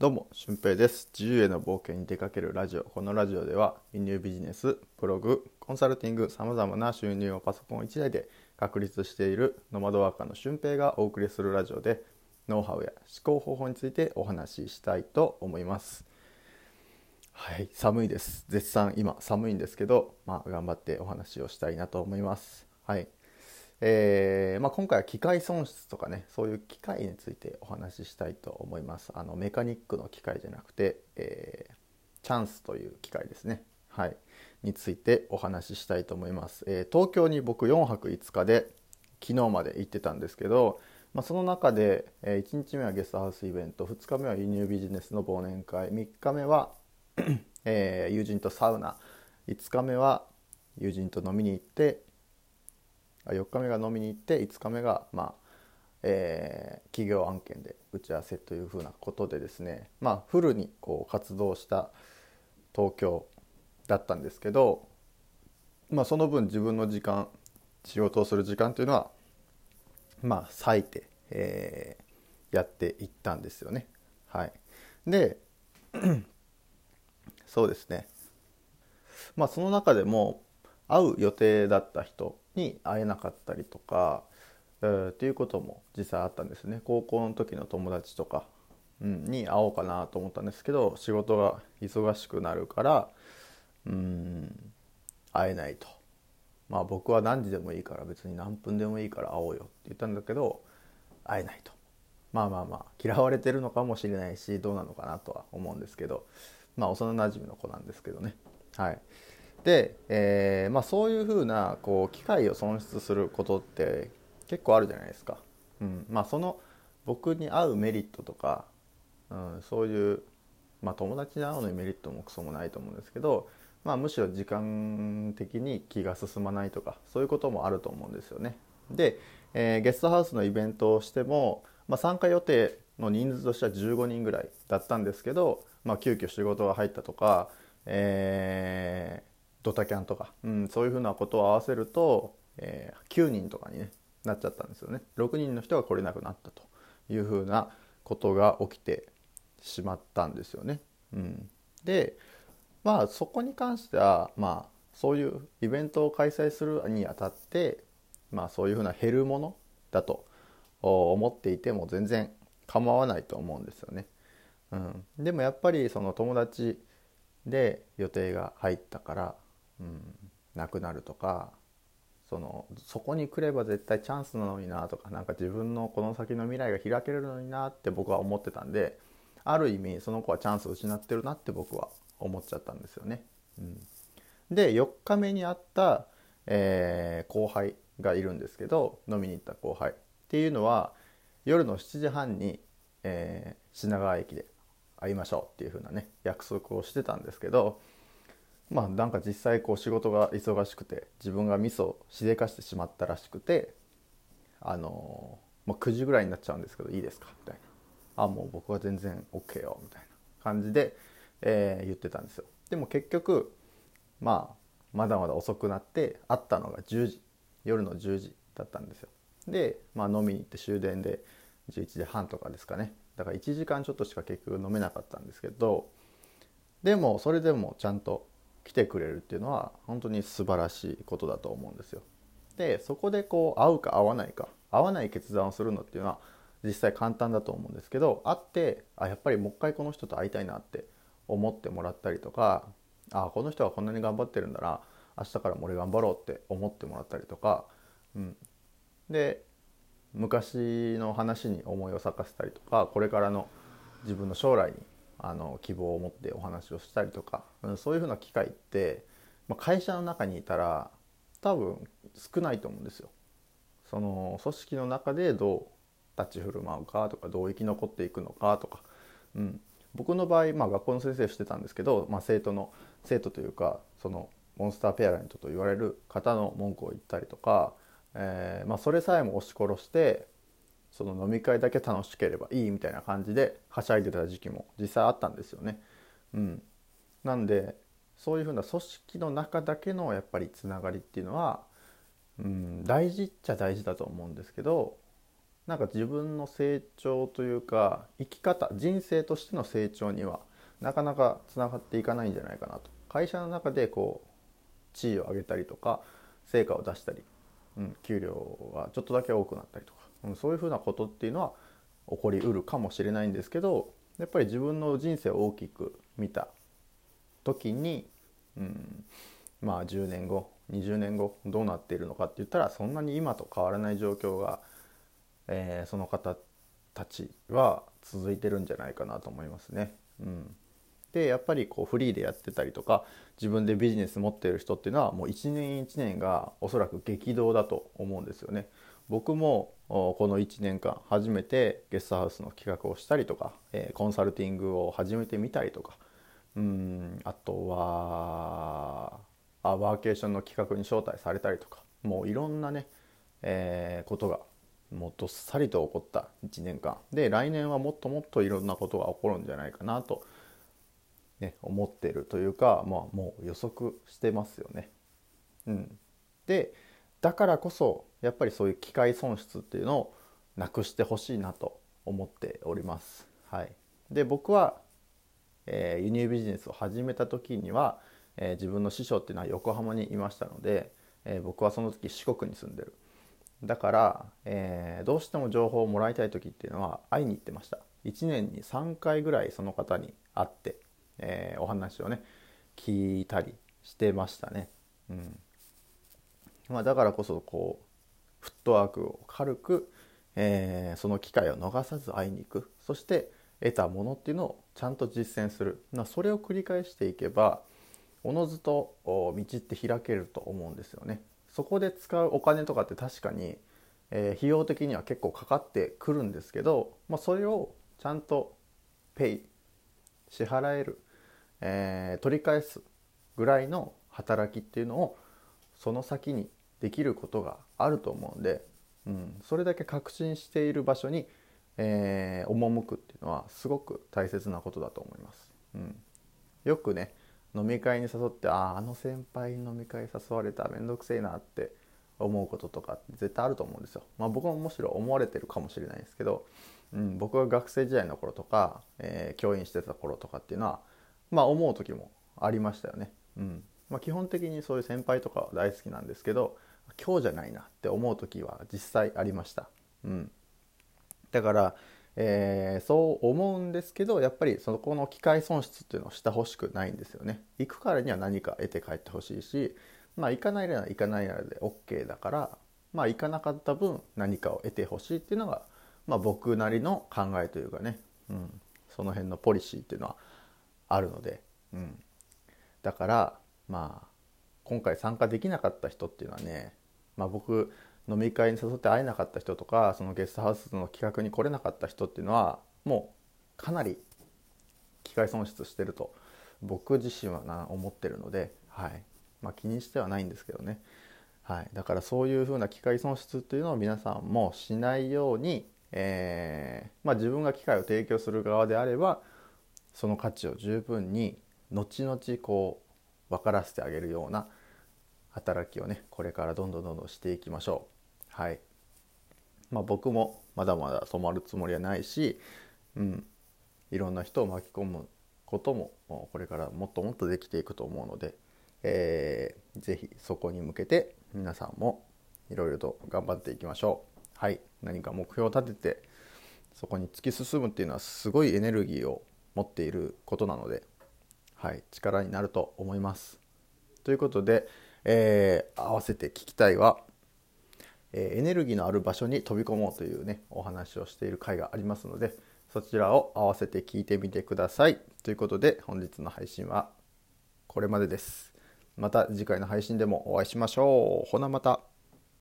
どうも、俊平です。自由への冒険に出かけるラジオ。このラジオでは、輸入ビジネス、ブログ、コンサルティング、様々な収入をパソコン1台で確立しているノマドワーカーの俊平がお送りするラジオで、ノウハウや思考方法についてお話ししたいと思います。はい、寒いです。絶賛今寒いんですけど、まあ、頑張ってお話をしたいなと思います。はい。えーまあ、今回は機械損失とかねそういう機械についてお話ししたいと思います。あのメカニックの機械じゃなくて、えーチャンスという機械ですね。はい。についてお話ししたいと思います、えー東京に僕4泊5日で昨日まで行ってたんですけど、まあ、その中で、え1日目はゲストハウスイベント2日目は輸入ビジネスの忘年会3日目は、え友人とサウナ5日目は友人と飲みに行って4日目が飲みに行って5日目が、まあえー企業案件で打ち合わせというふうなことでですね、まあ、フルにこう活動した東京だったんですけど、まあ、その分自分の時間仕事をする時間というのはまあ割いて、えーやっていったんですよね。はい、で そうですねまあその中でも会う予定だった人に会えなかったりとか、えーっていうことも実際あったんですね。高校の時の友達とか、うん、に会おうかなと思ったんですけど仕事が忙しくなるからうん会えないと。まあ僕は何時でもいいから別に何分でもいいから会おうよって言ったんだけど会えないと。まあまあまあ嫌われてるのかもしれないしどうなのかなとは思うんですけどまあ幼なじみの子なんですけどね。はい。で、えーまあ、そういうふうなこう機会を損失することって結構あるじゃないですか、うん。まあ、その僕に合うメリットとか、うん、そういう、まあ、友達に会うのにメリットもクソもないと思うんですけど、まあ、むしろ時間的に気が進まないとかそういうこともあると思うんですよね。で、えーゲストハウスのイベントをしても、まあ、参加予定の人数としては15人ぐらいだったんですけど、まあ、急遽仕事が入ったとか、えドタキャンとか、うん、そういうふうなことを合わせると、えー9人とかに、ね、なっちゃったんですよね6人の人が来れなくなったというふうなことが起きてしまったんですよね。うん、でまあそこに関してはまあそういうイベントを開催するにあたってまあそういうふうな減るものだと思っていても全然構わないと思うんですよね。うん、でもやっぱりその友達で予定が入ったから、うん、なくなるとかそのそこに来れば絶対チャンスなのになとかなんか自分のこの先の未来が開けるのになって僕は思ってたんである意味その子はチャンスを失ってるなって僕は思っちゃったんですよね。うん、で4日目に会った、えー後輩がいるんですけど飲みに行った後輩っていうのは夜の7時半に、えー品川駅で会いましょうっていう風なね約束をしてたんですけどまあなんか実際こう仕事が忙しくて自分がミスをしでかしてしまったらしくてあのーま、9時ぐらいになっちゃうんですけどいいですか？みたいな。あもう僕は全然 OK よみたいな感じで、えー言ってたんですよ。でも結局まあまだまだ遅くなって会ったのが10時夜の10時だったんですよ。で、まあ、飲みに行って終電で11時半とかですかね。だから1時間ちょっとしか結局飲めなかったんですけどでもそれでもちゃんと来てくれるっていうのは本当に素晴らしいことだと思うんですよ。でそこでこう会うか会わないか会わない決断をするのっていうのは実際簡単だと思うんですけど会ってあやっぱりもう一回この人と会いたいなって思ってもらったりとかあこの人はこんなに頑張ってるんだな明日からも俺頑張ろうって思ってもらったりとか、うん、で昔の話に思いを咲かせたりとかこれからの自分の将来にあの希望を持ってお話をしたりとか、うん、そういうふうな機会って、まあ、会社の中にいたら多分少ないと思うんですよ。その組織の中でどう立ち振る舞うかとかどう生き残っていくのかとか、うん、僕の場合、まあ、学校の先生をしてたんですけど、まあ、生徒の生徒というかそのモンスターペアレントと言われる方の文句を言ったりとか、えーまあ、それさえも押し殺してその飲み会だけ楽しければいいみたいな感じではしゃいでた時期も実際あったんですよね。うん、なんでそういうふうな組織の中だけのやっぱりつながりっていうのは、うん、大事っちゃ大事だと思うんですけどなんか自分の成長というか生き方人生としての成長にはなかなかつながっていかないんじゃないかなと会社の中でこう地位を上げたりとか成果を出したり、うん、給料がちょっとだけ多くなったりとか、うん、そういうふうなことっていうのは起こりうるかもしれないんですけどやっぱり自分の人生を大きく見た時に、うん、まあ10年後20年後どうなっているのかって言ったらそんなに今と変わらない状況が、えー、その方たちは続いてるんじゃないかなと思いますね。うん、でやっぱりこうフリーでやってたりとか自分でビジネス持ってる人っていうのはもう一年一年がおそらく激動だと思うんですよね。僕もこの1年間初めてゲストハウスの企画をしたりとか、えコンサルティングを始めてみたりとかうんあとはあワーケーションの企画に招待されたりとかもういろんなね、えー、ことがもうどっさりと起こった1年間で来年はもっともっといろんなことが起こるんじゃないかなとね、思ってるというか、まあ、もう予測してますよね。うん、でだからこそやっぱりそういう機械損失っていうのをなくしてほしいなと思っております。はい、で僕は、えー、輸入ビジネスを始めた時には、えー、自分の師匠っていうのは横浜にいましたので、えー、僕はその時四国に住んでる。だから、えどうしても情報をもらいたい時っていうのは会いに行ってました。1年に3回ぐらいその方に会ってえ、お話をね聞いたりしてましたね。うんまあ、だからこそこうフットワークを軽く、えー、その機会を逃さず会いに行くそして得たものっていうのをちゃんと実践する、まあ、それを繰り返していけばおのずと道って開けると思うんですよね。そこで使うお金とかって確かに、えー、費用的には結構かかってくるんですけど、まあ、それをちゃんとペイ支払えるえー、取り返すぐらいの働きっていうのをその先にできることがあると思うんで、うん、それだけ確信している場所に、えー、赴くっていうのはすごく大切なことだと思います。うん、よくね飲み会に誘ってあああの先輩に飲み会誘われた面倒くせえなって思うこととか絶対あると思うんですよ。まあ、僕もむしろ思われてるかもしれないですけど、うん、僕が学生時代の頃とか、えー、教員してた頃とかっていうのはまあ思う時もありましたよね。うんまあ、基本的にそういう先輩とかは大好きなんですけど今日じゃないなって思う時は実際ありました。うん、だから、えー、そう思うんですけどやっぱりそこの機械損失っていうのをしてほしくないんですよね。行くからには何か得て帰ってほしいしまあ行かないなら行かないならで OK だからまあ行かなかった分何かを得てほしいっていうのが、まあ、僕なりの考えというかね、うん、その辺のポリシーっていうのはあるので、うん、だからまあ今回参加できなかった人っていうのはね、まあ、僕飲み会に誘って会えなかった人とかそのゲストハウスの企画に来れなかった人っていうのはもうかなり機会損失してると僕自身はな思ってるので、はい。まあ、気にしてはないんですけどね、はい、だからそういうふうな機会損失っていうのを皆さんもしないように、えーまあ、自分が機会を提供する側であればその価値を十分に後々こう分からせてあげるような働きをねこれからどんどんどんどんしていきましょう。はいまあ、僕もまだまだ染まるつもりはないし、うん、いろんな人を巻き込むこともこれからもっともっとできていくと思うので、えー、ぜひそこに向けて皆さんもいろいろと頑張っていきましょう。はい、何か目標を立ててそこに突き進むっていうのはすごいエネルギーを持っていることなので、はい、力になると思います。ということで、えー、合わせて聞きたいは、えー、エネルギーのある場所に飛び込もうというねお話をしている回がありますのでそちらを合わせて聞いてみてください。ということで本日の配信はこれまでです。また次回の配信でもお会いしましょう。ほなまた。